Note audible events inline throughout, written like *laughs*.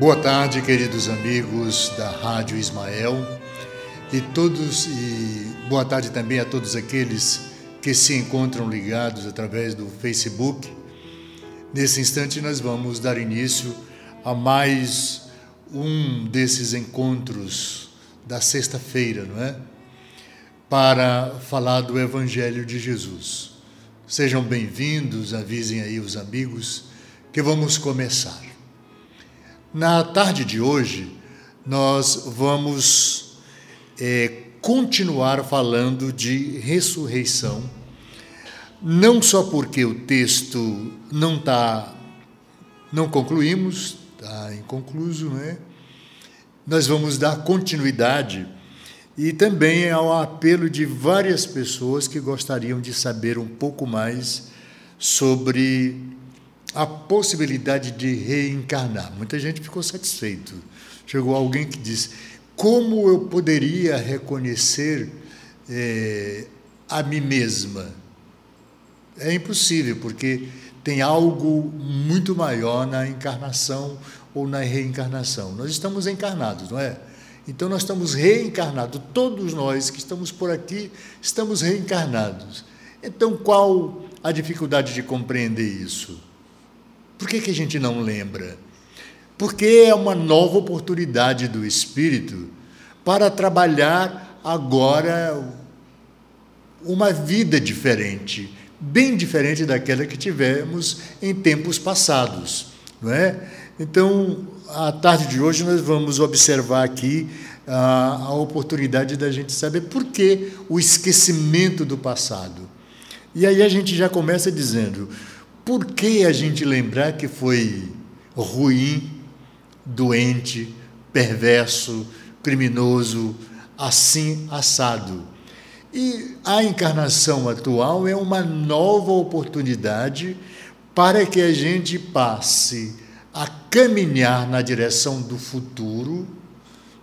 Boa tarde, queridos amigos da Rádio Ismael e todos e boa tarde também a todos aqueles que se encontram ligados através do Facebook. Nesse instante nós vamos dar início a mais um desses encontros da sexta-feira, não é? Para falar do evangelho de Jesus. Sejam bem-vindos, avisem aí os amigos que vamos começar. Na tarde de hoje, nós vamos é, continuar falando de ressurreição, não só porque o texto não está, não concluímos, está inconcluso, né? Nós vamos dar continuidade e também ao apelo de várias pessoas que gostariam de saber um pouco mais sobre a possibilidade de reencarnar. Muita gente ficou satisfeito. Chegou alguém que disse: como eu poderia reconhecer é, a mim mesma? É impossível, porque tem algo muito maior na encarnação ou na reencarnação. Nós estamos encarnados, não é? Então nós estamos reencarnados. Todos nós que estamos por aqui estamos reencarnados. Então qual a dificuldade de compreender isso? Por que, que a gente não lembra? Porque é uma nova oportunidade do Espírito para trabalhar agora uma vida diferente, bem diferente daquela que tivemos em tempos passados, não é? Então, a tarde de hoje nós vamos observar aqui a, a oportunidade da gente saber por que o esquecimento do passado. E aí a gente já começa dizendo: por que a gente lembrar que foi ruim, doente, perverso, criminoso, assim assado? E a encarnação atual é uma nova oportunidade para que a gente passe a caminhar na direção do futuro,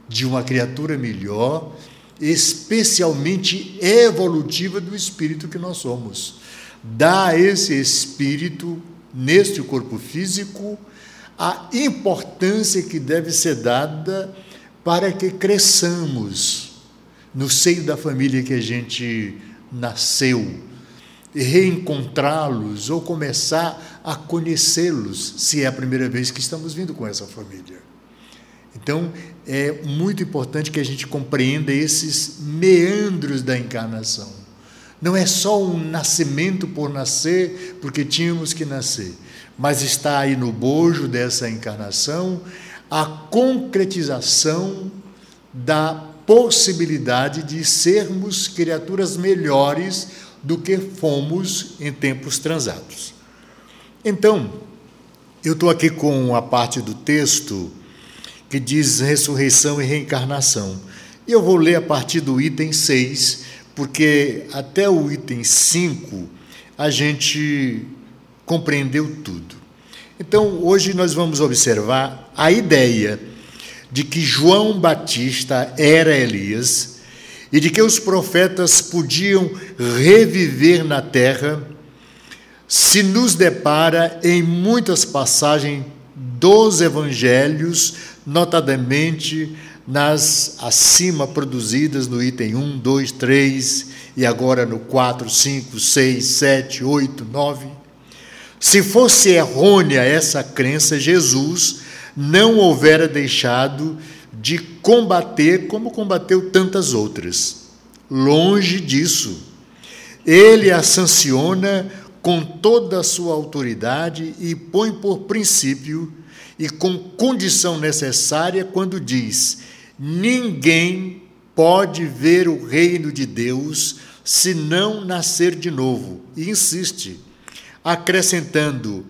de uma criatura melhor, especialmente evolutiva do espírito que nós somos dá a esse espírito, neste corpo físico, a importância que deve ser dada para que cresçamos no seio da família que a gente nasceu, reencontrá-los ou começar a conhecê-los, se é a primeira vez que estamos vindo com essa família. Então, é muito importante que a gente compreenda esses meandros da encarnação não é só um nascimento por nascer, porque tínhamos que nascer, mas está aí no bojo dessa encarnação a concretização da possibilidade de sermos criaturas melhores do que fomos em tempos transados. Então, eu estou aqui com a parte do texto que diz ressurreição e reencarnação. E eu vou ler a partir do item 6 porque até o item 5 a gente compreendeu tudo. Então, hoje nós vamos observar a ideia de que João Batista era Elias e de que os profetas podiam reviver na terra, se nos depara em muitas passagens dos evangelhos, notadamente nas acima produzidas no item 1, 2, 3 e agora no 4, 5, 6, 7, 8, 9. Se fosse errônea essa crença, Jesus não houvera deixado de combater como combateu tantas outras. Longe disso. Ele a sanciona com toda a sua autoridade e põe por princípio e com condição necessária quando diz: Ninguém pode ver o reino de Deus se não nascer de novo. E insiste, acrescentando: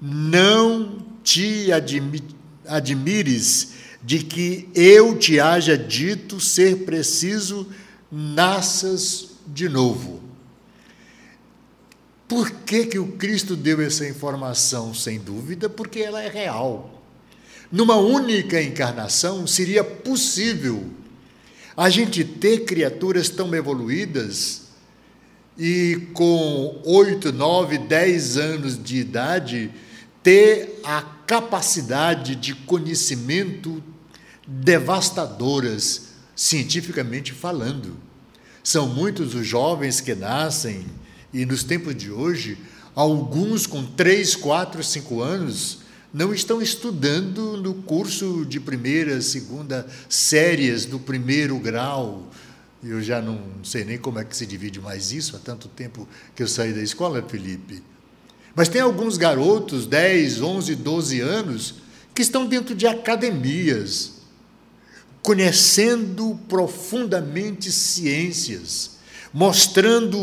Não te admires de que eu te haja dito ser preciso nasças de novo. Por que, que o Cristo deu essa informação? Sem dúvida, porque ela é real numa única encarnação, seria possível a gente ter criaturas tão evoluídas e com oito, nove, dez anos de idade ter a capacidade de conhecimento devastadoras, cientificamente falando. São muitos os jovens que nascem, e nos tempos de hoje, alguns com 3, 4, 5 anos, não estão estudando no curso de primeira, segunda séries do primeiro grau. Eu já não sei nem como é que se divide mais isso, há tanto tempo que eu saí da escola, Felipe. Mas tem alguns garotos, 10, 11, 12 anos, que estão dentro de academias, conhecendo profundamente ciências, mostrando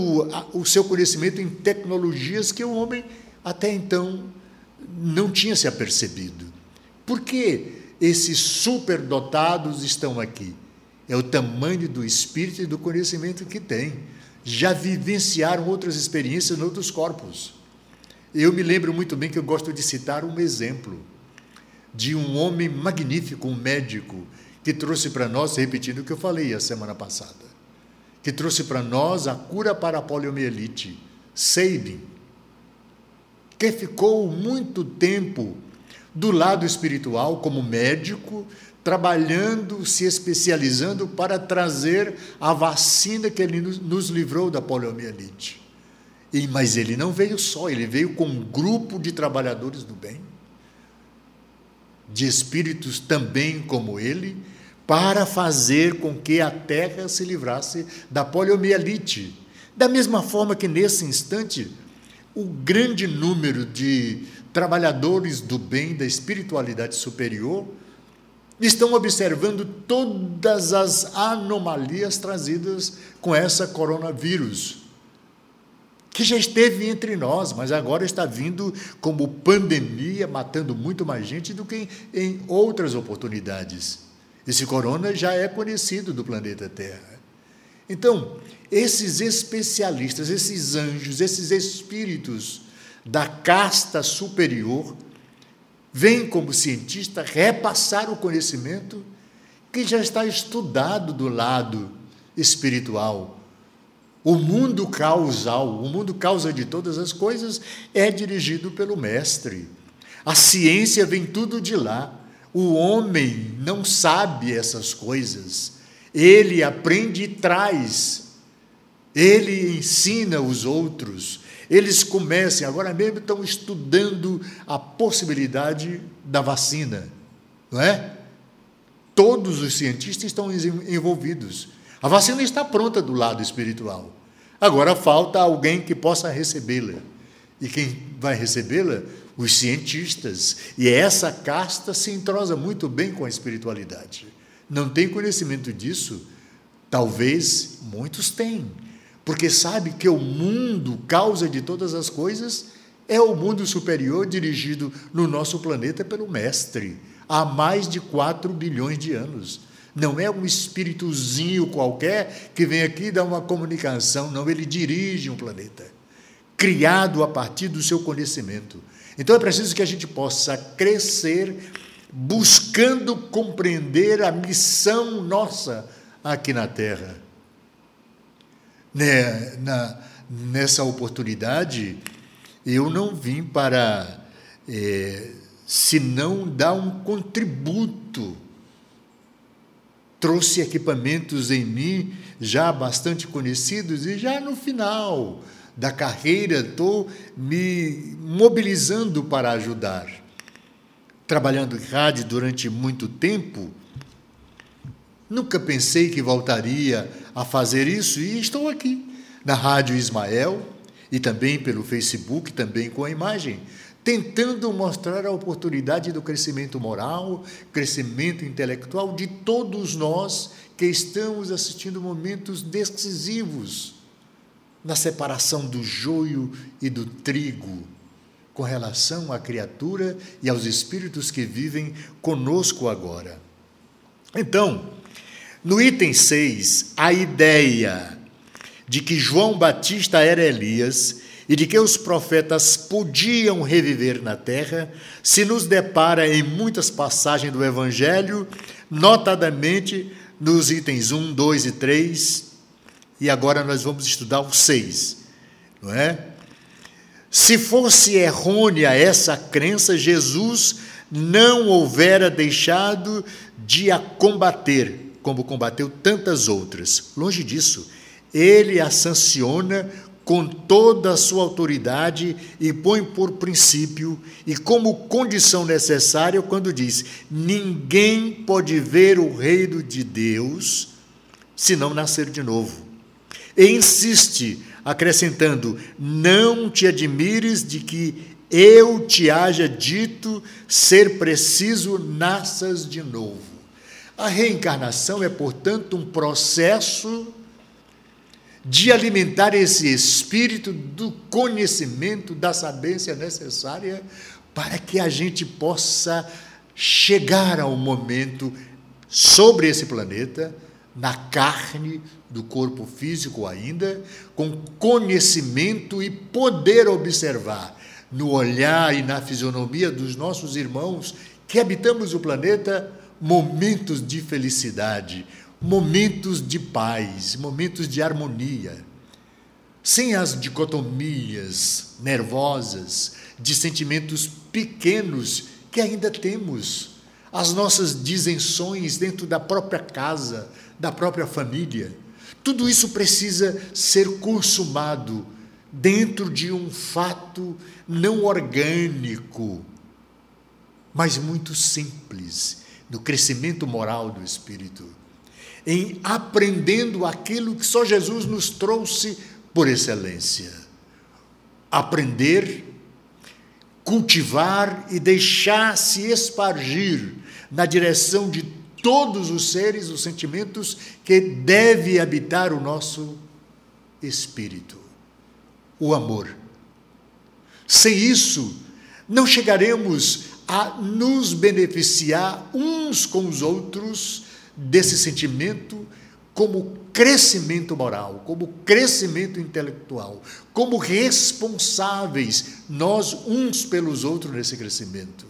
o seu conhecimento em tecnologias que o homem até então não tinha se apercebido. Por que esses superdotados estão aqui? É o tamanho do espírito e do conhecimento que têm. Já vivenciaram outras experiências em outros corpos. Eu me lembro muito bem que eu gosto de citar um exemplo de um homem magnífico, um médico, que trouxe para nós, repetindo o que eu falei a semana passada, que trouxe para nós a cura para a poliomielite, Sabin, que ficou muito tempo do lado espiritual como médico, trabalhando, se especializando para trazer a vacina que ele nos livrou da poliomielite. E, mas ele não veio só, ele veio com um grupo de trabalhadores do bem, de espíritos também como ele, para fazer com que a terra se livrasse da poliomielite. Da mesma forma que nesse instante, o grande número de trabalhadores do bem, da espiritualidade superior, estão observando todas as anomalias trazidas com essa coronavírus que já esteve entre nós, mas agora está vindo como pandemia, matando muito mais gente do que em outras oportunidades. Esse corona já é conhecido do planeta Terra. Então, esses especialistas, esses anjos, esses espíritos da casta superior, vêm como cientista repassar o conhecimento que já está estudado do lado espiritual o mundo causal, o mundo causa de todas as coisas, é dirigido pelo Mestre. A ciência vem tudo de lá. O homem não sabe essas coisas. Ele aprende e traz. Ele ensina os outros. Eles começam, agora mesmo estão estudando a possibilidade da vacina, não é? Todos os cientistas estão envolvidos. A vacina está pronta do lado espiritual. Agora falta alguém que possa recebê-la. E quem vai recebê-la? Os cientistas. E essa casta se entrosa muito bem com a espiritualidade. Não tem conhecimento disso? Talvez muitos têm. Porque sabe que o mundo, causa de todas as coisas, é o mundo superior dirigido no nosso planeta pelo Mestre, há mais de 4 bilhões de anos. Não é um espíritozinho qualquer que vem aqui dar uma comunicação, não, ele dirige um planeta, criado a partir do seu conhecimento. Então é preciso que a gente possa crescer buscando compreender a missão nossa aqui na Terra. Né, nessa oportunidade, eu não vim para, é, senão dar um contributo trouxe equipamentos em mim já bastante conhecidos e já no final da carreira estou me mobilizando para ajudar. Trabalhando em rádio durante muito tempo, nunca pensei que voltaria a fazer isso e estou aqui na Rádio Ismael e também pelo Facebook, também com a imagem, tentando mostrar a oportunidade do crescimento moral, crescimento intelectual de todos nós que estamos assistindo momentos decisivos na separação do joio e do trigo, com relação à criatura e aos espíritos que vivem conosco agora. Então, no item 6, a ideia de que João Batista era Elias e de que os profetas podiam reviver na terra, se nos depara em muitas passagens do Evangelho, notadamente nos itens 1, 2 e 3, e agora nós vamos estudar o 6, não é? Se fosse errônea essa crença, Jesus não houvera deixado de a combater, como combateu tantas outras. Longe disso, ele a sanciona com toda a sua autoridade e põe por princípio e como condição necessária quando diz: ninguém pode ver o reino de Deus se não nascer de novo. E insiste, acrescentando: não te admires de que eu te haja dito ser preciso nasças de novo. A reencarnação é, portanto, um processo de alimentar esse espírito do conhecimento, da sabência necessária para que a gente possa chegar ao momento sobre esse planeta, na carne do corpo físico ainda, com conhecimento e poder observar no olhar e na fisionomia dos nossos irmãos que habitamos o planeta momentos de felicidade, momentos de paz, momentos de harmonia, sem as dicotomias nervosas de sentimentos pequenos que ainda temos, as nossas disenções dentro da própria casa, da própria família. Tudo isso precisa ser consumado dentro de um fato não orgânico, mas muito simples, no crescimento moral do espírito, em aprendendo aquilo que só Jesus nos trouxe por excelência. Aprender, cultivar e deixar-se espargir na direção de todos os seres, os sentimentos que deve habitar o nosso espírito. O amor. Sem isso, não chegaremos a nos beneficiar uns com os outros desse sentimento como crescimento moral, como crescimento intelectual, como responsáveis nós uns pelos outros nesse crescimento.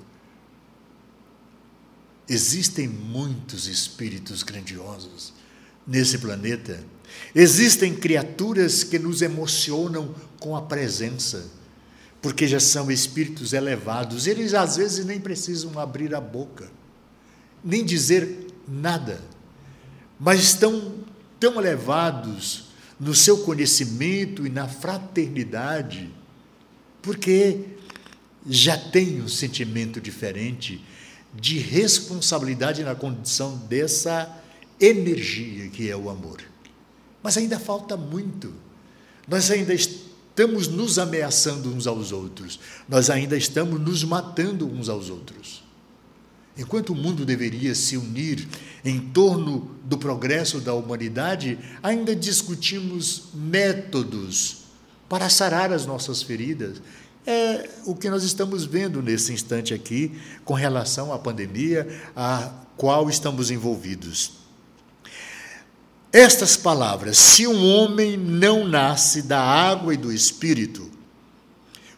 Existem muitos espíritos grandiosos nesse planeta. Existem criaturas que nos emocionam com a presença, porque já são espíritos elevados. Eles às vezes nem precisam abrir a boca, nem dizer nada, mas estão tão elevados no seu conhecimento e na fraternidade, porque já têm um sentimento diferente de responsabilidade na condição dessa energia que é o amor. Mas ainda falta muito. Nós ainda estamos nos ameaçando uns aos outros. Nós ainda estamos nos matando uns aos outros. Enquanto o mundo deveria se unir em torno do progresso da humanidade, ainda discutimos métodos para sarar as nossas feridas, é o que nós estamos vendo nesse instante aqui com relação à pandemia a qual estamos envolvidos. Estas palavras, se um homem não nasce da água e do espírito,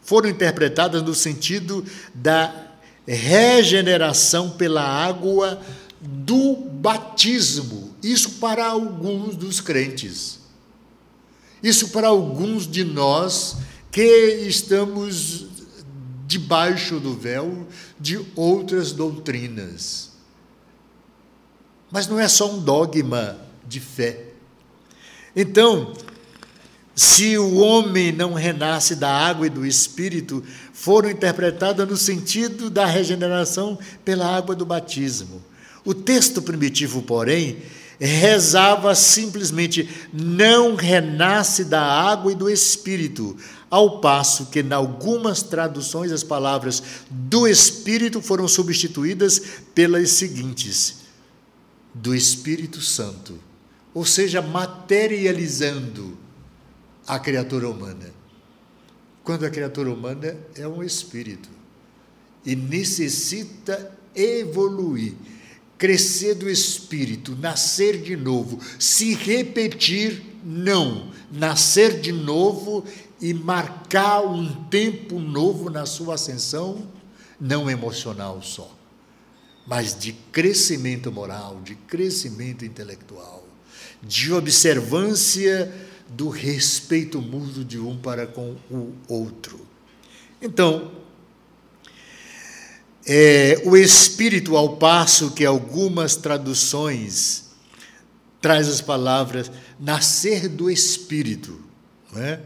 foram interpretadas no sentido da regeneração pela água do batismo. Isso para alguns dos crentes. Isso para alguns de nós que estamos debaixo do véu de outras doutrinas. Mas não é só um dogma de fé. Então, se o homem não renasce da água e do espírito, foram interpretadas no sentido da regeneração pela água do batismo. O texto primitivo, porém, rezava simplesmente: não renasce da água e do espírito, ao passo que, em algumas traduções, as palavras do Espírito foram substituídas pelas seguintes: do Espírito Santo, ou seja, materializando a criatura humana. Quando a criatura humana é um espírito e necessita evoluir, crescer do espírito, nascer de novo, se repetir, não, nascer de novo e marcar um tempo novo na sua ascensão, não emocional só, mas de crescimento moral, de crescimento intelectual, de observância do respeito mútuo de um para com o outro. Então, é, o Espírito, ao passo que algumas traduções traz as palavras nascer do Espírito, não é?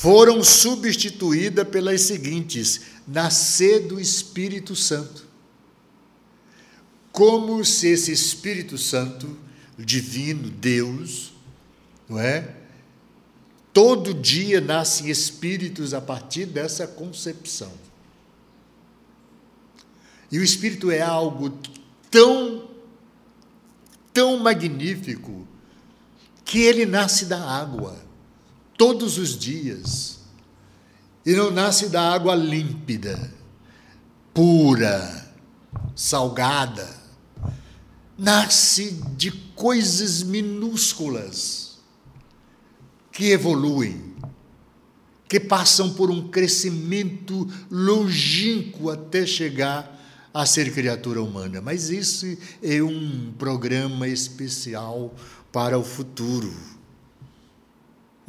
Foram substituídas pelas seguintes: nascer do Espírito Santo. Como se esse Espírito Santo, divino, Deus, não é? Todo dia nascem espíritos a partir dessa concepção. E o espírito é algo tão, tão magnífico, que ele nasce da água, todos os dias. E não nasce da água límpida, pura, salgada. Nasce de coisas minúsculas que evoluem, que passam por um crescimento longínquo até chegar a ser criatura humana. Mas isso é um programa especial para o futuro.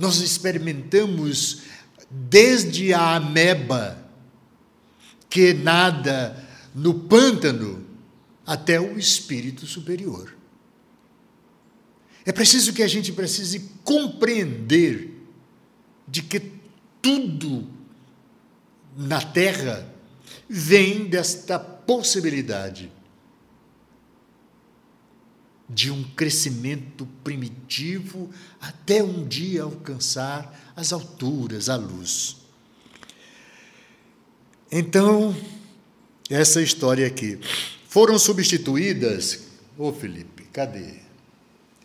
Nós experimentamos desde a ameba, que nada no pântano, até o espírito superior. É preciso que a gente precise compreender de que tudo na Terra vem desta possibilidade de um crescimento primitivo até um dia alcançar as alturas, a luz. Então, essa história aqui. Foram substituídas. Ô oh, Felipe, cadê?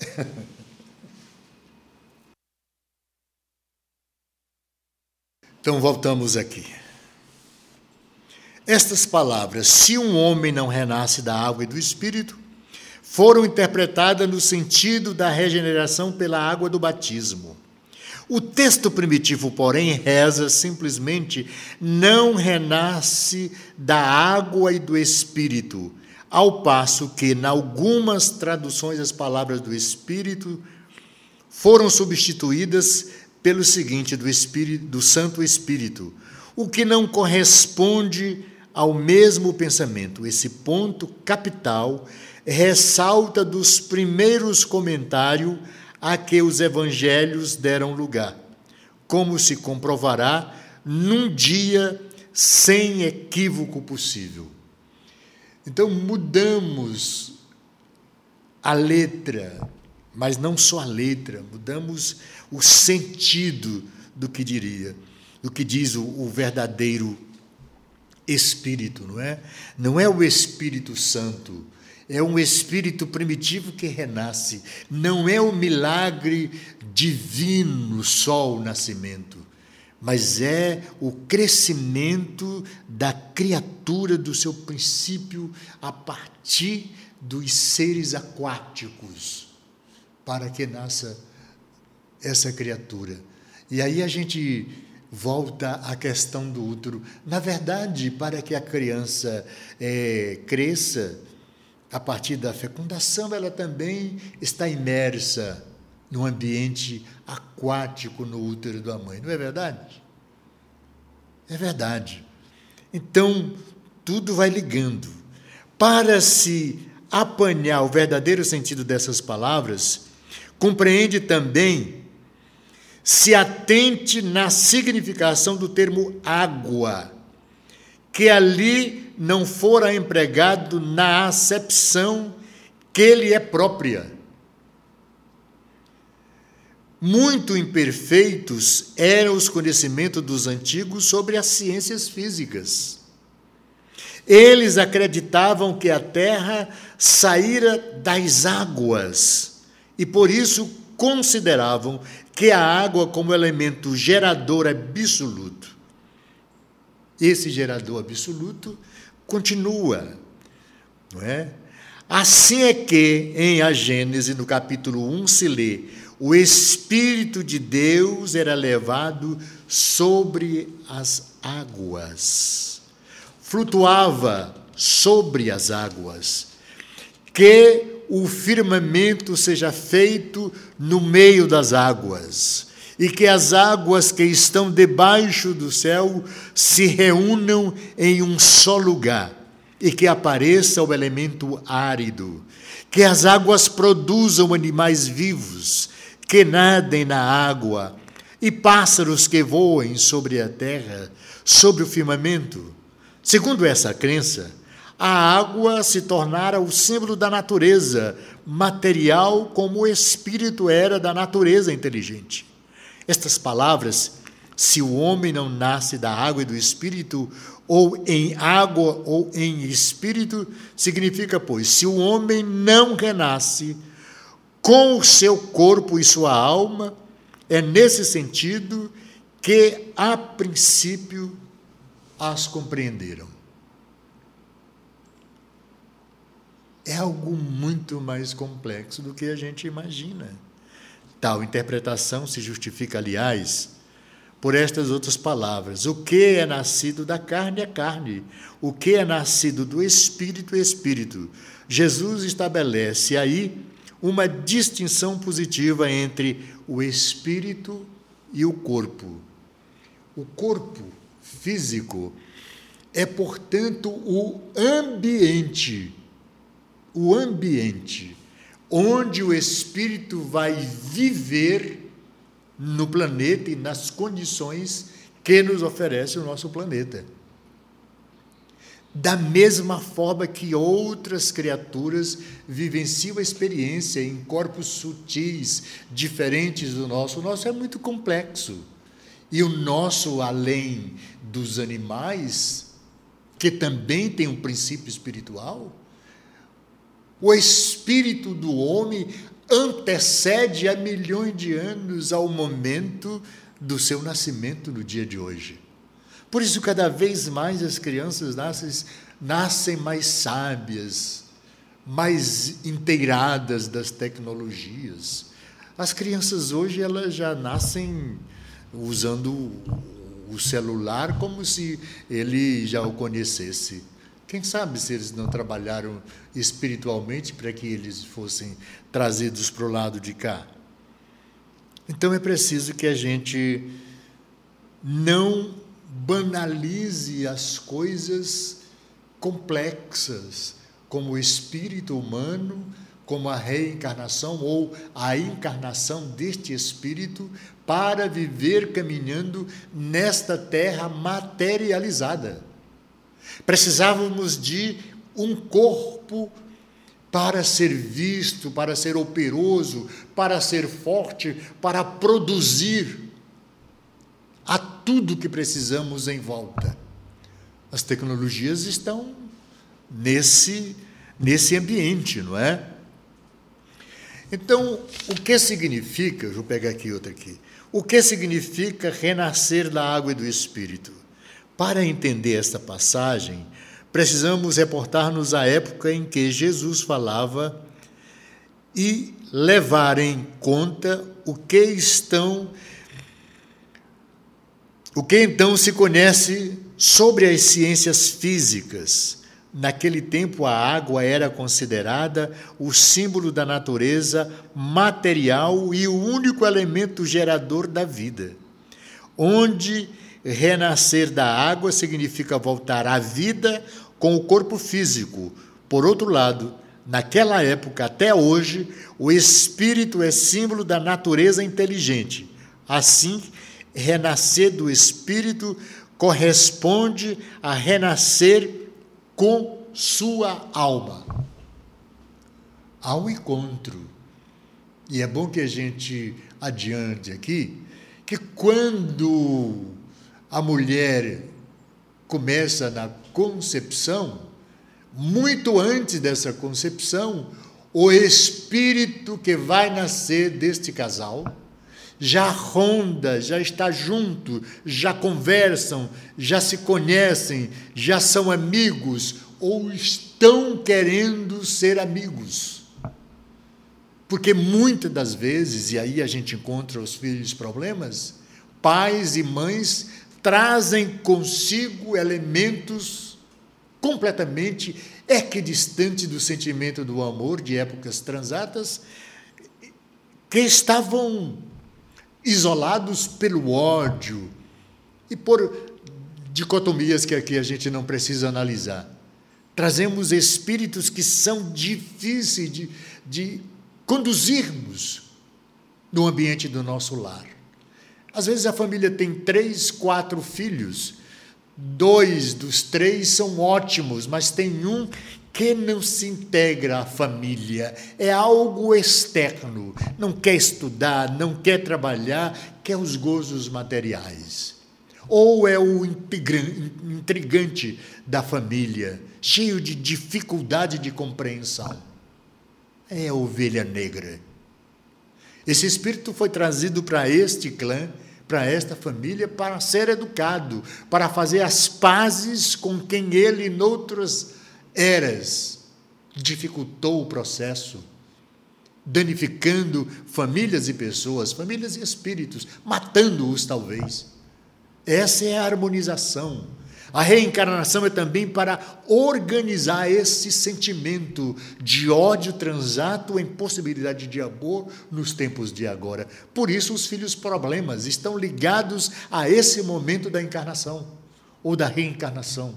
*laughs* então voltamos aqui. Estas palavras, se um homem não renasce da água e do espírito, foram interpretadas no sentido da regeneração pela água do batismo. O texto primitivo, porém, reza simplesmente: não renasce da água e do espírito, ao passo que, em algumas traduções, as palavras do espírito foram substituídas pelo seguinte do espírito do Santo Espírito, o que não corresponde ao mesmo pensamento. Esse ponto capital ressalta dos primeiros comentários a que os evangelhos deram lugar, como se comprovará num dia sem equívoco possível. Então mudamos a letra, mas não só a letra, mudamos o sentido do que diria, do que diz o, o verdadeiro espírito, não é? Não é o Espírito Santo, é um espírito primitivo que renasce. Não é o milagre divino só o nascimento, mas é o crescimento da criatura do seu princípio a partir dos seres aquáticos, para que nasça essa criatura. E aí a gente volta à questão do útero. Na verdade, para que a criança é, cresça, a partir da fecundação, ela também está imersa no ambiente aquático no útero da mãe, não é verdade? É verdade. Então, tudo vai ligando. Para se apanhar o verdadeiro sentido dessas palavras, compreende também se atente na significação do termo água, que ali não fora empregado na acepção que lhe é própria. Muito imperfeitos eram os conhecimentos dos antigos sobre as ciências físicas. Eles acreditavam que a terra saíra das águas e por isso consideravam que a água como elemento gerador absoluto. Esse gerador absoluto continua, não é? Assim é que em a Gênese, no capítulo 1, se lê: o Espírito de Deus era levado sobre as águas, flutuava sobre as águas, que o firmamento seja feito no meio das águas, e que as águas que estão debaixo do céu se reúnam em um só lugar e que apareça o elemento árido, que as águas produzam animais vivos, que nadem na água, e pássaros que voem sobre a terra, sobre o firmamento. Segundo essa crença, a água se tornara o símbolo da natureza material, como o espírito era da natureza inteligente. Estas palavras, se o homem não nasce da água e do espírito, ou em água ou em espírito, significa, pois, se o homem não renasce com o seu corpo e sua alma, é nesse sentido que, a princípio, as compreenderam. É algo muito mais complexo do que a gente imagina. Tal interpretação se justifica, aliás, por estas outras palavras. O que é nascido da carne é carne, o que é nascido do espírito é espírito. Jesus estabelece aí uma distinção positiva entre o espírito e o corpo. O corpo físico é, portanto, o ambiente, o ambiente onde o espírito vai viver no planeta e nas condições que nos oferece o nosso planeta. Da mesma forma que outras criaturas vivenciam a experiência em corpos sutis, diferentes do nosso, o nosso é muito complexo. E o nosso, além dos animais, que também tem um princípio espiritual, o espírito do homem antecede a milhões de anos ao momento do seu nascimento no dia de hoje. Por isso, cada vez mais as crianças nascem, nascem mais sábias, mais inteiradas das tecnologias. As crianças hoje elas já nascem usando o celular como se ele já o conhecesse. Quem sabe se eles não trabalharam espiritualmente para que eles fossem trazidos para o lado de cá? Então é preciso que a gente não banalize as coisas complexas, como o espírito humano, como a reencarnação ou a encarnação deste espírito, para viver caminhando nesta terra materializada. Precisávamos de um corpo para ser visto, para ser operoso, para ser forte, para produzir a tudo que precisamos em volta. As tecnologias estão nesse nesse ambiente, não é? Então, o que significa, vou pegar aqui outra aqui. O que significa renascer da água e do espírito? Para entender esta passagem, precisamos reportar-nos à época em que Jesus falava e levar em conta o que estão o que então se conhece sobre as ciências físicas. Naquele tempo, a água era considerada o símbolo da natureza material e o único elemento gerador da vida, onde renascer da água significa voltar à vida com o corpo físico. Por outro lado, naquela época até hoje, o espírito é símbolo da natureza inteligente. Assim, renascer do espírito corresponde a renascer com sua alma. Um encontro. E é bom que a gente adiante aqui que quando a mulher começa na concepção, muito antes dessa concepção, o espírito que vai nascer deste casal já ronda, já está junto, já conversam, já se conhecem, já são amigos ou estão querendo ser amigos. Porque muitas das vezes, e aí a gente encontra os filhos problemas, pais e mães trazem consigo elementos completamente equidistantes do sentimento do amor de épocas transatas que estavam isolados pelo ódio e por dicotomias que aqui a gente não precisa analisar. Trazemos espíritos que são difíceis de, de conduzirmos no ambiente do nosso lar. Às vezes a família tem três, quatro filhos, dois dos três são ótimos, mas tem um que não se integra à família, é algo externo, não quer estudar, não quer trabalhar, quer os gozos materiais. Ou é o intrigante da família, cheio de dificuldade de compreensão. É a ovelha negra. Esse espírito foi trazido para este clã, para esta família, para ser educado, para fazer as pazes com quem ele, noutras eras, dificultou o processo, danificando famílias e pessoas, famílias e espíritos, matando-os talvez. Essa é a harmonização. A reencarnação é também para organizar esse sentimento de ódio transato em possibilidade de amor nos tempos de agora. Por isso, os filhos problemas estão ligados a esse momento da encarnação ou da reencarnação.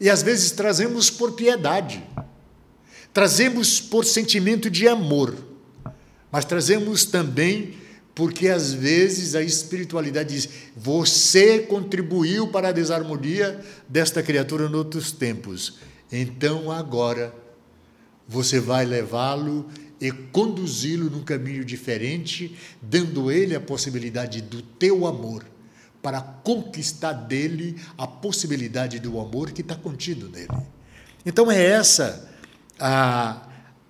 E às vezes trazemos por piedade, trazemos por sentimento de amor, mas trazemos também porque às vezes a espiritualidade diz: você contribuiu para a desarmonia desta criatura em outros tempos, então agora você vai levá-lo e conduzi-lo num caminho diferente, dando ele a possibilidade do teu amor, para conquistar dele a possibilidade do amor que está contido nele. Então é essa a,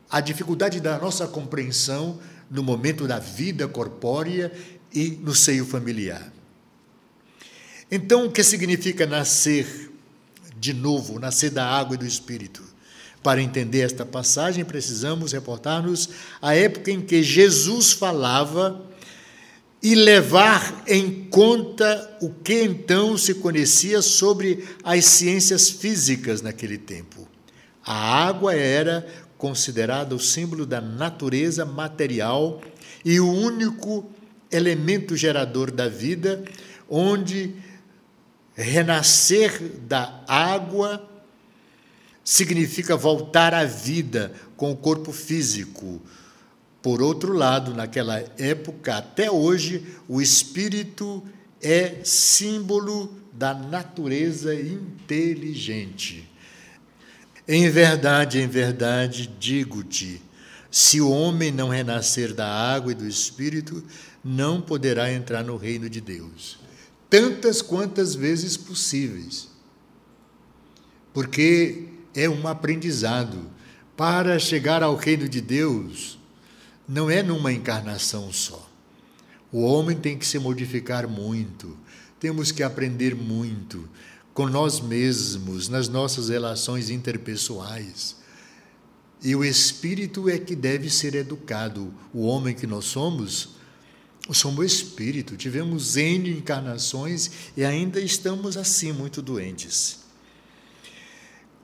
a dificuldade da nossa compreensão no momento da vida corpórea e no seio familiar. Então, o que significa nascer de novo, nascer da água e do Espírito? Para entender esta passagem, precisamos reportar-nos à época em que Jesus falava e levar em conta o que então se conhecia sobre as ciências físicas naquele tempo. A água era considerada o símbolo da natureza material e o único elemento gerador da vida, onde renascer da água significa voltar à vida com o corpo físico. Por outro lado, naquela época, até hoje, o espírito é símbolo da natureza inteligente. Em verdade, em verdade, digo-te: se o homem não renascer da água e do espírito, não poderá entrar no reino de Deus. Tantas quantas vezes possíveis. Porque é um aprendizado. Para chegar ao reino de Deus, não é numa encarnação só. O homem tem que se modificar muito, temos que aprender muito com nós mesmos, nas nossas relações interpessoais. E o espírito é que deve ser educado. O homem que nós somos, somos espírito. Tivemos N encarnações e ainda estamos assim, muito doentes.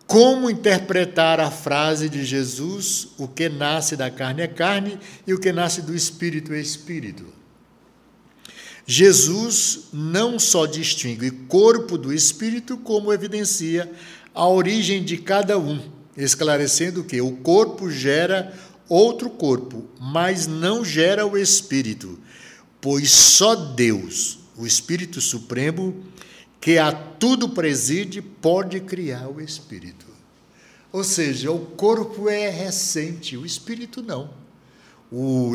Como interpretar a frase de Jesus: o que nasce da carne é carne e o que nasce do espírito é espírito? Jesus não só distingue corpo do espírito, como evidencia a origem de cada um, esclarecendo que o corpo gera outro corpo, mas não gera o espírito, pois só Deus, o Espírito Supremo, que a tudo preside, pode criar o espírito. Ou seja, o corpo é recente, o espírito não. O,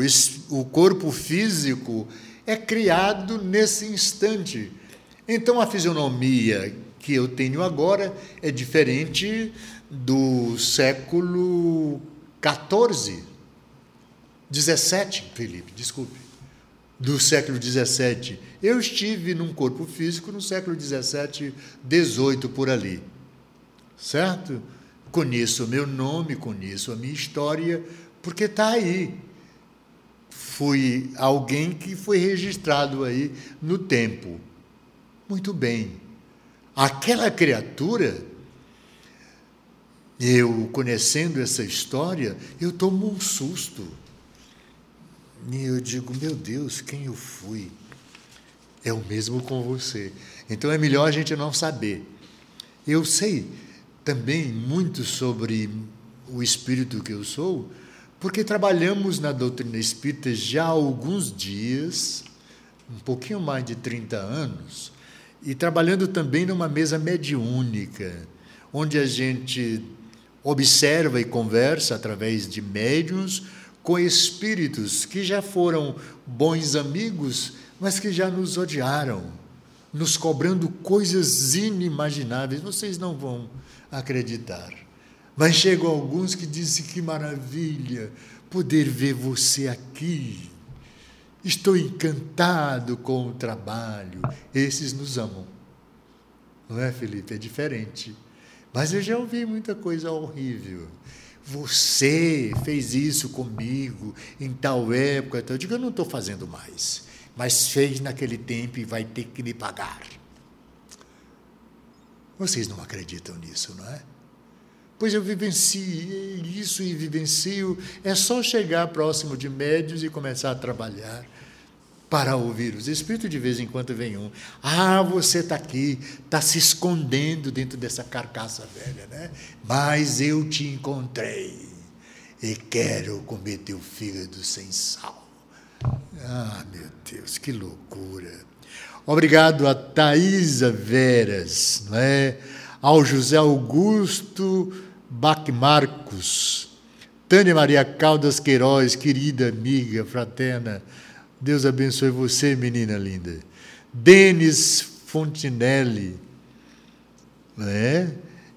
o corpo físico é criado nesse instante. Então a fisionomia que eu tenho agora é diferente do século 14, 17, Felipe, desculpe, do século 17. Eu estive num corpo físico no século 17, 18 por ali, certo? Conheço o meu nome, conheço a minha história, porque está aí fui alguém que foi registrado aí no tempo. Muito bem. Aquela criatura, eu conhecendo essa história, eu tomo um susto. E eu digo, meu Deus, quem eu fui? É o mesmo com você. Então é melhor a gente não saber. Eu sei também muito sobre o espírito que eu sou, porque trabalhamos na doutrina espírita já há alguns dias, um pouquinho mais de 30 anos, e trabalhando também numa mesa mediúnica, onde a gente observa e conversa através de médiuns com espíritos que já foram bons amigos, mas que já nos odiaram, nos cobrando coisas inimagináveis. Vocês não vão acreditar. Mas chegam alguns que dizem que maravilha poder ver você aqui. Estou encantado com o trabalho. Esses nos amam. Não é, Felipe? É diferente. Mas eu já ouvi muita coisa horrível. Você fez isso comigo em tal época. Então eu digo, eu não estou fazendo mais. Mas fez naquele tempo e vai ter que me pagar. Vocês não acreditam nisso, não é? Pois eu vivenciei isso e vivencio. É só chegar próximo de médios e começar a trabalhar para ouvir os espíritos. De vez em quando vem um. Ah, você está aqui, está se escondendo dentro dessa carcaça velha, né? Mas eu te encontrei e quero comer teu fígado sem sal. Ah, meu Deus, que loucura. Obrigado a Thaisa Veras, não é? ao José Augusto Bacmarcos, Tânia Maria Caldas Queiroz, querida amiga, fraterna, Deus abençoe você, menina linda. Denis Fontinelli, não é?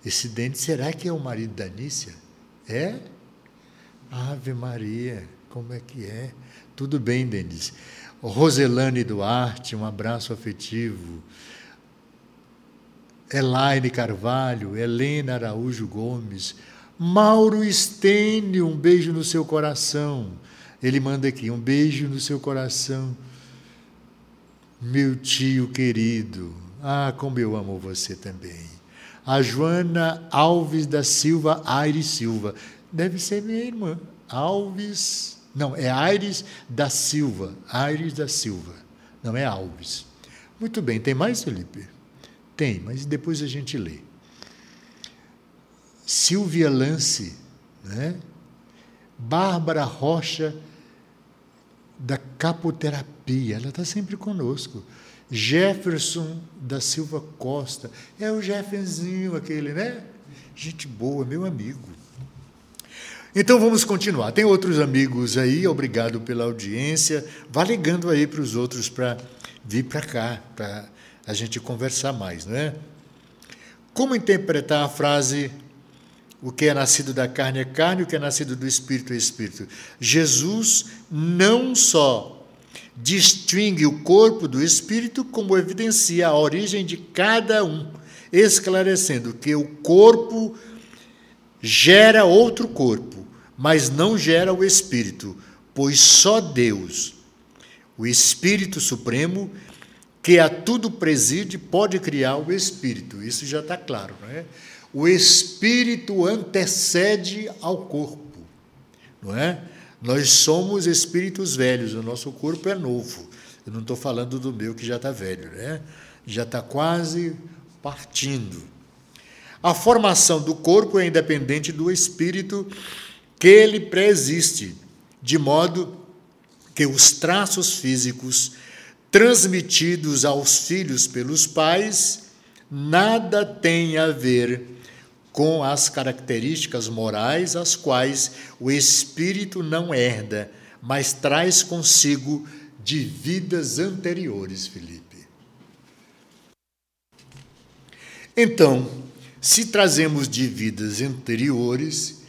Esse dente, será que é o marido da Nícia? É? Ave Maria, como é que é? Tudo bem, Denis. Roselane Duarte, um abraço afetivo. Elaine Carvalho, Helena Araújo Gomes, Mauro Stênio, um beijo no seu coração. Ele manda aqui, um beijo no seu coração. Meu tio querido, ah, como eu amo você também. A Joana Alves da Silva, Aires Silva, deve ser minha irmã. Alves, não, é Aires da Silva, Aires da Silva, não é Alves. Muito bem, tem mais, Felipe? Tem, mas depois a gente lê. Silvia Lance, né? Bárbara Rocha, da capoterapia, ela está sempre conosco. Jefferson da Silva Costa, é o Jefferzinho aquele, né? Gente boa, meu amigo. Então vamos continuar. Tem outros amigos aí, obrigado pela audiência. Vá ligando aí para os outros para vir para cá, para a gente conversar mais, não é? Como interpretar a frase o que é nascido da carne é carne, o que é nascido do espírito é espírito? Jesus não só distingue o corpo do espírito, como evidencia a origem de cada um, esclarecendo que o corpo gera outro corpo, mas não gera o espírito, pois só Deus, o Espírito Supremo, que a tudo preside, pode criar o espírito. Isso já está claro, não é? O espírito antecede ao corpo, não é? Nós somos espíritos velhos, o nosso corpo é novo. Eu não estou falando do meu que já está velho, né? Já está quase partindo. A formação do corpo é independente do espírito que ele preexiste, de modo que os traços físicos transmitidos aos filhos pelos pais, nada tem a ver com as características morais as quais o espírito não herda, mas traz consigo de vidas anteriores, Felipe. Então, se trazemos de vidas anteriores,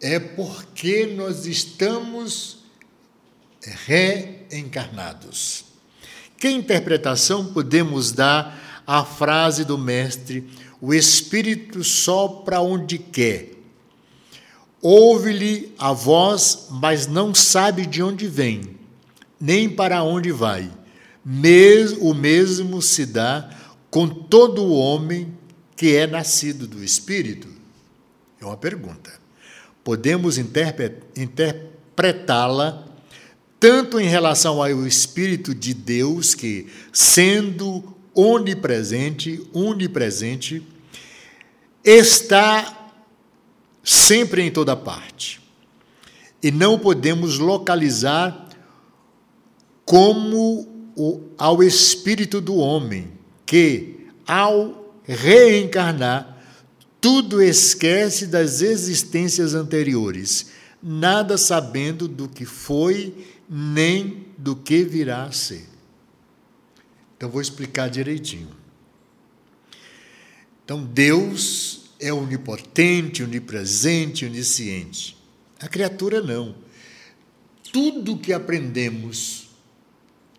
é porque nós estamos reencarnados. Que interpretação podemos dar à frase do Mestre: o Espírito sopra onde quer? Ouve-lhe a voz, mas não sabe de onde vem, nem para onde vai. O mesmo se dá com todo o homem que é nascido do Espírito? É uma pergunta. Podemos interpretá-la tanto em relação ao Espírito de Deus, que, sendo onipresente, onipresente, está sempre em toda parte. E não podemos localizar como o, ao espírito do homem, que, ao reencarnar, tudo esquece das existências anteriores, nada sabendo do que foi nem do que virá a ser. Então, vou explicar direitinho. Então, Deus é onipotente, onipresente, onisciente. A criatura não. Tudo que aprendemos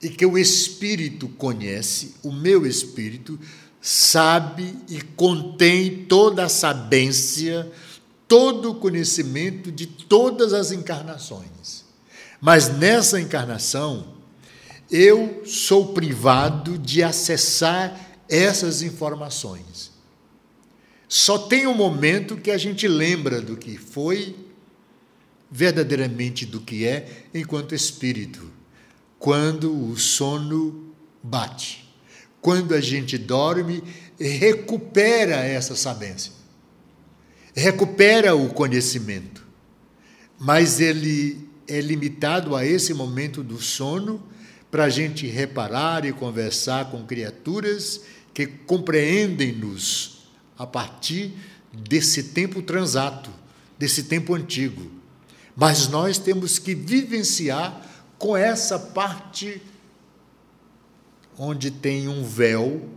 e que o Espírito conhece, o meu Espírito, sabe e contém toda a sabência, todo o conhecimento de todas as encarnações. Mas nessa encarnação, eu sou privado de acessar essas informações. Só tem um momento que a gente lembra do que foi, verdadeiramente do que é, enquanto espírito, quando o sono bate. Quando a gente dorme, recupera essa sabência, recupera o conhecimento, mas ele é limitado a esse momento do sono para a gente reparar e conversar com criaturas que compreendem-nos a partir desse tempo transato, desse tempo antigo. Mas nós temos que vivenciar com essa parte onde tem um véu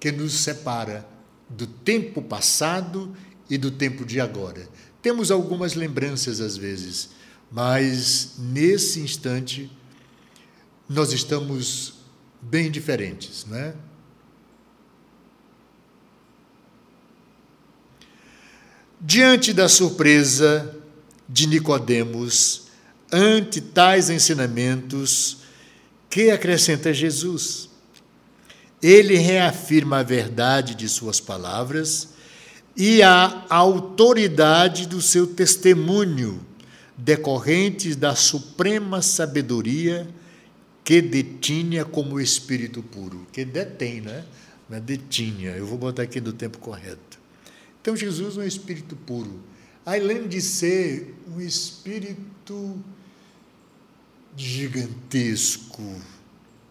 que nos separa do tempo passado e do tempo de agora. Temos algumas lembranças às vezes, mas nesse instante nós estamos bem diferentes, não é? Diante da surpresa de Nicodemos ante tais ensinamentos, que acrescenta Jesus? Ele reafirma a verdade de suas palavras e a autoridade do seu testemunho, decorrentes da suprema sabedoria que detinha como espírito puro, que detém, né? Não é detinha, eu vou botar aqui no tempo correto. Então, Jesus é um espírito puro. Além de ser um espírito gigantesco,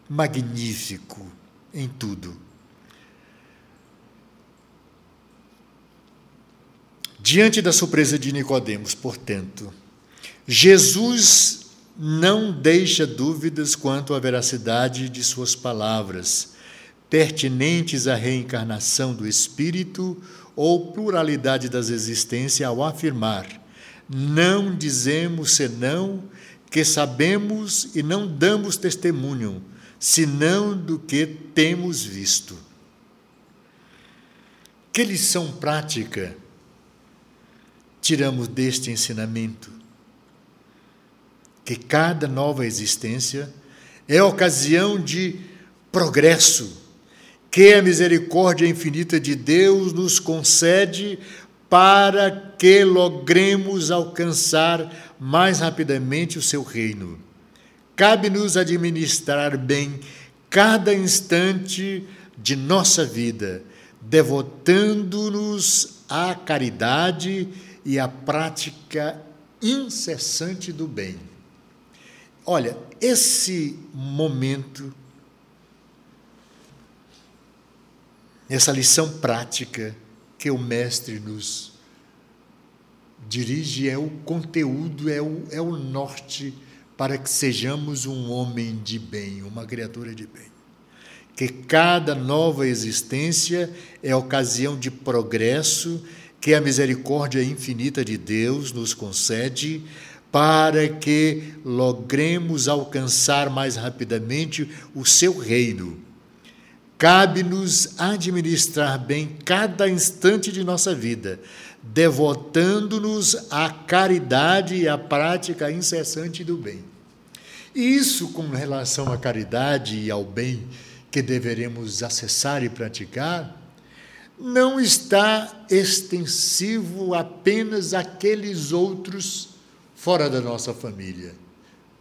magnífico em tudo. Diante da surpresa de Nicodemos, portanto, Jesus não deixa dúvidas quanto à veracidade de suas palavras, pertinentes à reencarnação do espírito ou pluralidade das existências, ao afirmar: Não dizemos senão que sabemos e não damos testemunho, senão do que temos visto. Que lição prática tiramos deste ensinamento? Que cada nova existência é ocasião de progresso, que a misericórdia infinita de Deus nos concede para que logremos alcançar mais rapidamente o seu reino. Cabe-nos administrar bem cada instante de nossa vida, devotando-nos à caridade e à prática incessante do bem. Olha, esse momento, essa lição prática que o Mestre nos dirige é o conteúdo, é o, é o norte para que sejamos um homem de bem, uma criatura de bem. Que cada nova existência é ocasião de progresso que a misericórdia infinita de Deus nos concede para que logremos alcançar mais rapidamente o seu reino. Cabe-nos administrar bem cada instante de nossa vida, devotando-nos à caridade e à prática incessante do bem. Isso com relação à caridade e ao bem que deveremos acessar e praticar, não está extensivo apenas àqueles outros fora da nossa família.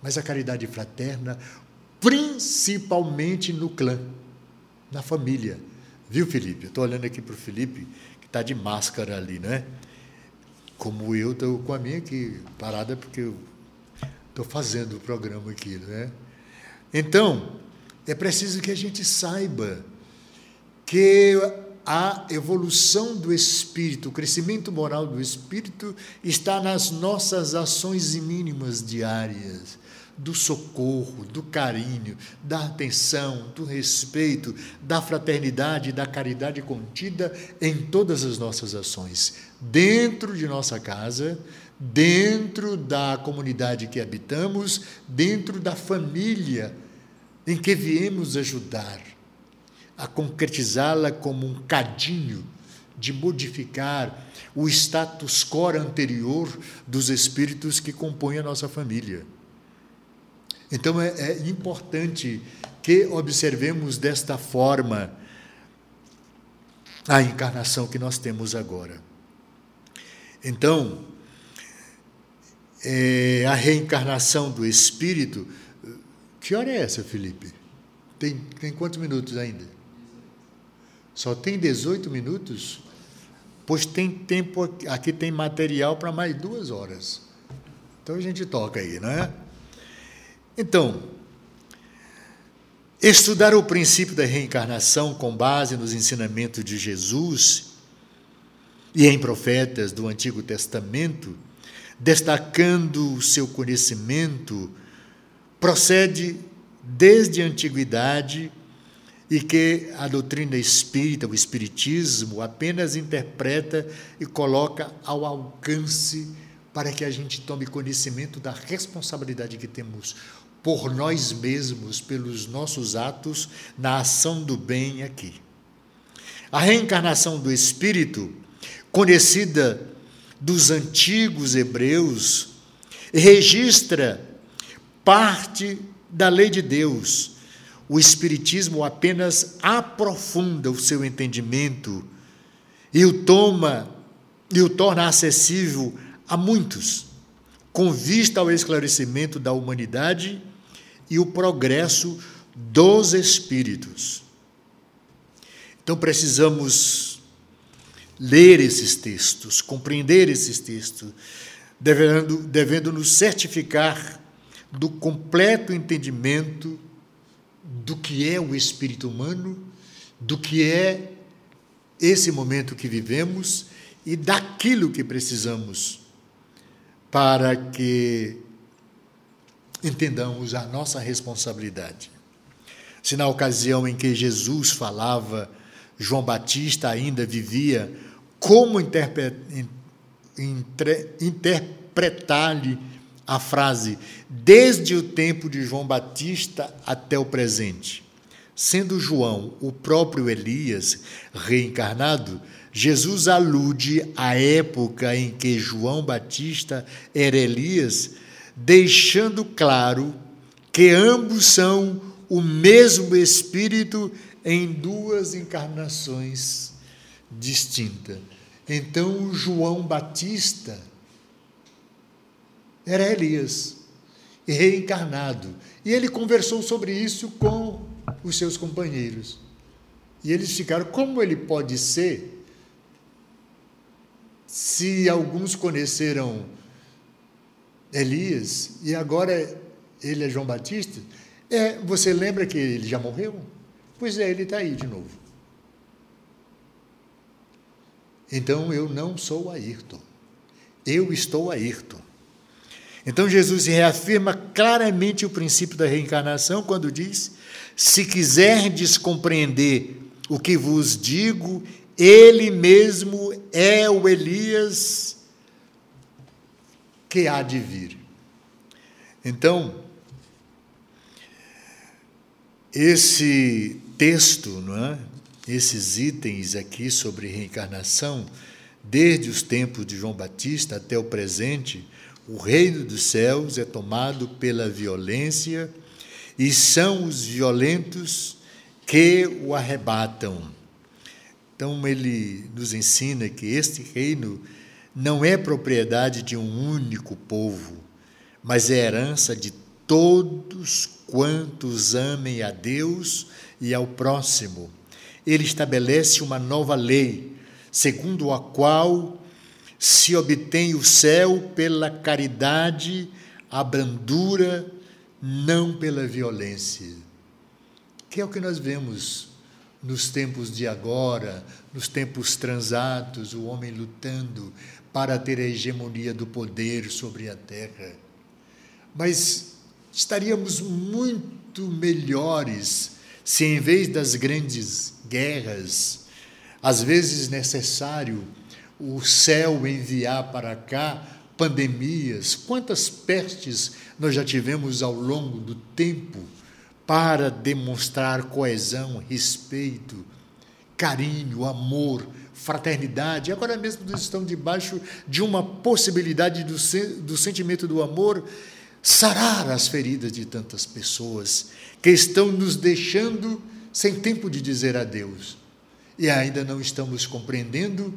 mas a caridade fraterna, principalmente no clã, na família. Viu, Felipe? Estou olhando aqui para o Felipe, que está de máscara ali, né? Como eu estou com a minha aqui parada, porque eu estou fazendo o programa aqui, né? Então, é preciso que a gente saiba que a evolução do espírito, o crescimento moral do espírito está nas nossas ações mínimas diárias, do socorro, do carinho, da atenção, do respeito, da fraternidade, da caridade contida em todas as nossas ações, dentro de nossa casa, dentro da comunidade que habitamos, dentro da família em que viemos ajudar a concretizá-la como um cadinho de modificar o status quo anterior dos espíritos que compõem a nossa família. Então é, é importante que observemos desta forma a encarnação que nós temos agora. Então, é, a reencarnação do espírito. Que hora é essa, Felipe? Tem, tem quantos minutos ainda? Só tem 18 minutos? Pois tem tempo, aqui tem material para mais duas horas. Então a gente toca aí, não é? Então, estudar o princípio da reencarnação com base nos ensinamentos de Jesus e em profetas do Antigo Testamento, destacando o seu conhecimento, procede desde a antiguidade e que a doutrina espírita, o espiritismo, apenas interpreta e coloca ao alcance para que a gente tome conhecimento da responsabilidade que temos por nós mesmos, pelos nossos atos na ação do bem aqui. A reencarnação do espírito, conhecida dos antigos hebreus, registra parte da lei de Deus o Espiritismo apenas aprofunda o seu entendimento e o toma e o torna acessível a muitos, com vista ao esclarecimento da humanidade e o progresso dos espíritos. Então precisamos ler esses textos, compreender esses textos, devendo, devendo nos certificar do completo entendimento do que é o espírito humano, do que é esse momento que vivemos e daquilo que precisamos para que entendamos a nossa responsabilidade. Se na ocasião em que Jesus falava, João Batista ainda vivia, como interpretar-lhe a frase desde o tempo de João Batista até o presente. Sendo João o próprio Elias reencarnado, Jesus alude à época em que João Batista era Elias, deixando claro que ambos são o mesmo Espírito em duas encarnações distintas. Então, João Batista era Elias, reencarnado. E ele conversou sobre isso com os seus companheiros. E eles ficaram: como ele pode ser? Se alguns conheceram Elias e agora ele é João Batista, é, você lembra que ele já morreu? Pois é, ele está aí de novo. Então eu não sou Ayrton. Eu estou Ayrton. Então Jesus reafirma claramente o princípio da reencarnação quando diz: Se quiserdes compreender o que vos digo, ele mesmo é o Elias que há de vir. Então, esse texto, não é? esses itens aqui sobre reencarnação, desde os tempos de João Batista até o presente, o reino dos céus é tomado pela violência e são os violentos que o arrebatam. Então, ele nos ensina que este reino não é propriedade de um único povo, mas é herança de todos quantos amem a Deus e ao próximo. Ele estabelece uma nova lei, segundo a qual se obtém o céu pela caridade, a brandura, não pela violência. Que é o que nós vemos nos tempos de agora, nos tempos transatos, o homem lutando para ter a hegemonia do poder sobre a terra. Mas estaríamos muito melhores se, em vez das grandes guerras, às vezes necessário o céu enviar para cá pandemias, quantas pestes nós já tivemos ao longo do tempo para demonstrar coesão, respeito, carinho, amor, fraternidade. Agora mesmo eles estão debaixo de uma possibilidade do, do sentimento do amor sarar as feridas de tantas pessoas que estão nos deixando sem tempo de dizer adeus. E ainda não estamos compreendendo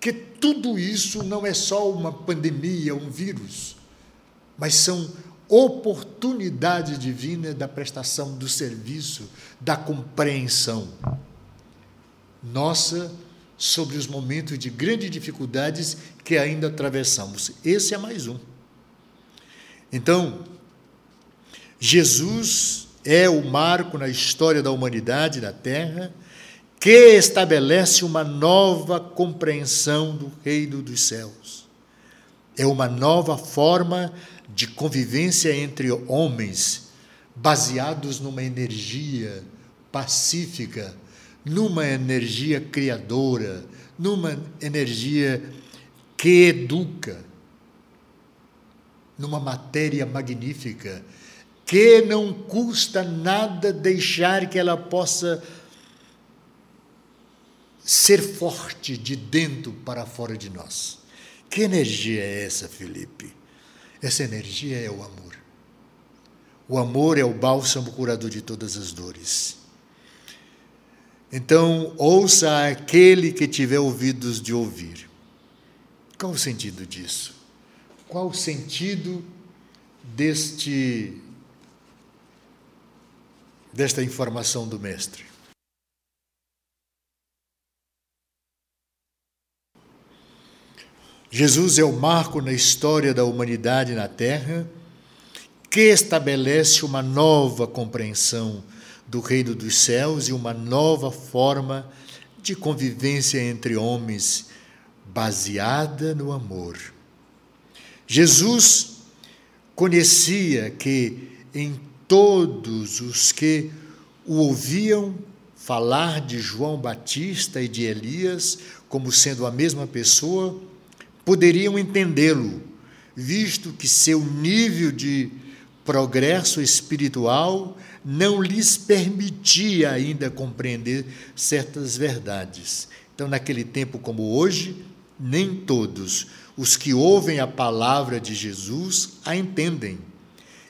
que tudo isso não é só uma pandemia, um vírus, mas são oportunidade divina da prestação do serviço, da compreensão nossa sobre os momentos de grandes dificuldades que ainda atravessamos. Esse é mais um. Então, Jesus é o marco na história da humanidade, da Terra, que estabelece uma nova compreensão do reino dos céus. É uma nova forma de convivência entre homens, baseados numa energia pacífica, numa energia criadora, numa energia que educa, numa matéria magnífica, que não custa nada deixar que ela possa ser forte de dentro para fora de nós. Que energia é essa, Felipe? Essa energia é o amor. O amor é o bálsamo curador de todas as dores. Então, ouça aquele que tiver ouvidos de ouvir. Qual o sentido disso? Qual o sentido deste desta informação do mestre? Jesus é o marco na história da humanidade na Terra que estabelece uma nova compreensão do reino dos céus e uma nova forma de convivência entre homens baseada no amor. Jesus conhecia que em todos os que o ouviam falar de João Batista e de Elias como sendo a mesma pessoa, poderiam entendê-lo, visto que seu nível de progresso espiritual não lhes permitia ainda compreender certas verdades. Então, naquele tempo como hoje, nem todos os que ouvem a palavra de Jesus a entendem.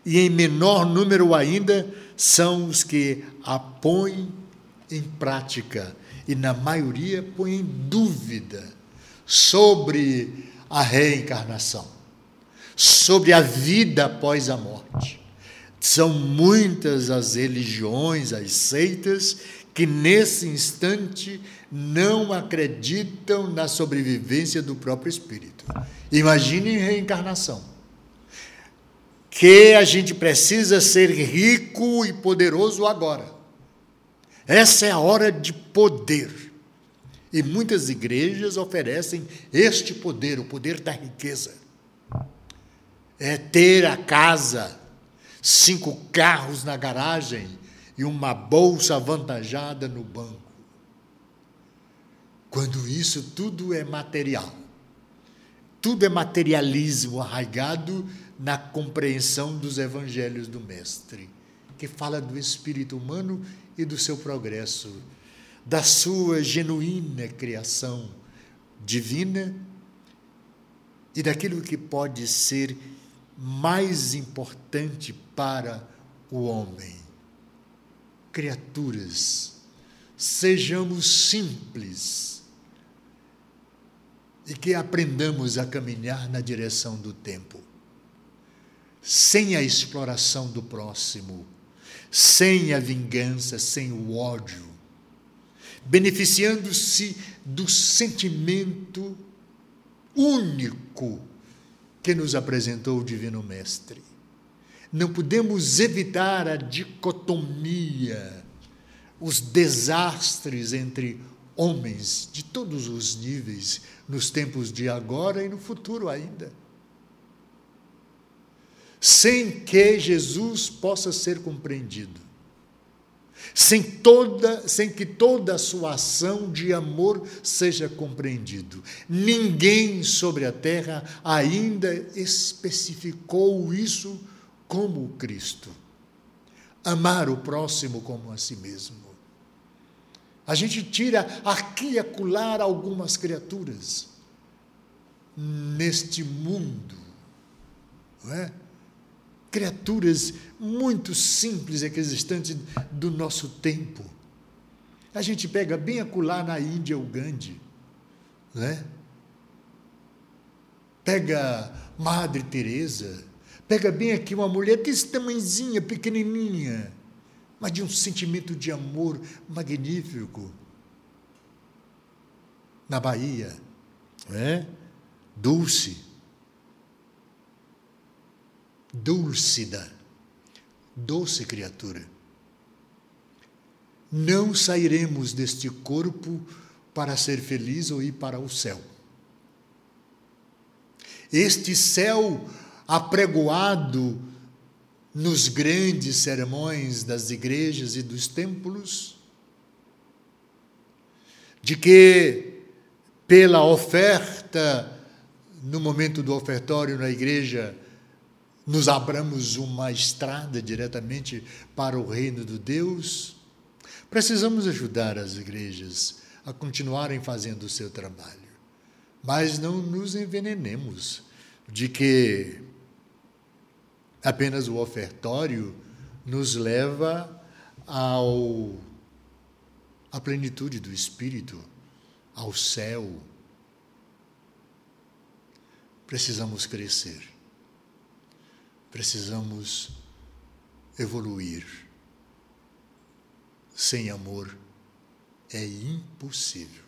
E em menor número ainda são os que a põem em prática e, na maioria, põem em dúvida sobre a reencarnação, sobre a vida após a morte. São muitas as religiões, as seitas, que nesse instante não acreditam na sobrevivência do próprio espírito. Imagine reencarnação. Que a gente precisa ser rico e poderoso agora. Essa é a hora de poder. E muitas igrejas oferecem este poder, o poder da riqueza. É ter a casa, cinco carros na garagem e uma bolsa avantajada no banco. Quando isso tudo é material, tudo é materialismo arraigado na compreensão dos evangelhos do Mestre, que fala do espírito humano e do seu progresso, da sua genuína criação divina e daquilo que pode ser mais importante para o homem. Criaturas, sejamos simples e que aprendamos a caminhar na direção do tempo. sem a exploração do próximo, sem a vingança, sem o ódio, beneficiando-se do sentimento único que nos apresentou o Divino Mestre. Não podemos evitar a dicotomia, os desastres entre homens de todos os níveis, nos tempos de agora e no futuro ainda. Sem que Jesus possa ser compreendido sem toda, sem que toda a sua ação de amor seja compreendido. Ninguém sobre a terra ainda especificou isso como Cristo. Amar o próximo como a si mesmo. A gente tira aqui e acolá algumas criaturas neste mundo, não é? Criaturas muito simples existentes do nosso tempo. A gente pega bem acolá na Índia o Gandhi, né? Pega Madre Teresa, pega bem aqui uma mulher desse tamanhozinha, pequenininha, mas de um sentimento de amor magnífico. Na Bahia, né? Dulce Dúlcida, doce criatura. Não sairemos deste corpo para ser feliz ou ir para o céu. Este céu apregoado nos grandes sermões das igrejas e dos templos, de que pela oferta, no momento do ofertório na igreja, nos abramos uma estrada diretamente para o reino de Deus, precisamos ajudar as igrejas a continuarem fazendo o seu trabalho. Mas não nos envenenemos de que apenas o ofertório nos leva ao à plenitude do espírito, ao céu. Precisamos crescer precisamos evoluir. Sem amor é impossível.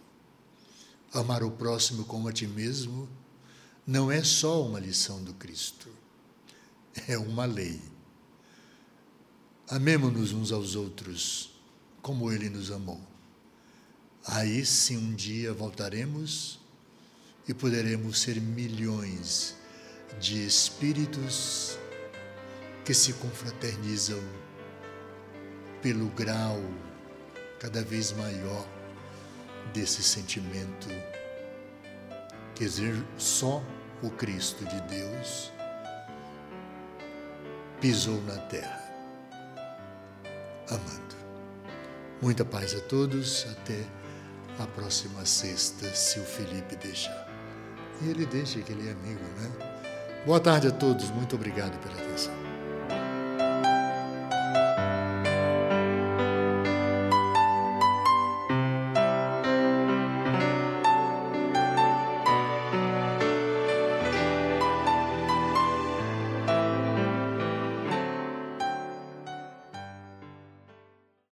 Amar o próximo como a ti mesmo não é só uma lição do Cristo, é uma lei. Amemos-nos uns aos outros como Ele nos amou. Aí sim um dia voltaremos e poderemos ser milhões de espíritos que se confraternizam pelo grau cada vez maior desse sentimento que só o Cristo de Deus pisou na terra, amando. Muita paz a todos, até a próxima sexta, se o Felipe deixar. E ele deixa que ele é amigo, né? Boa tarde a todos, muito obrigado pela atenção.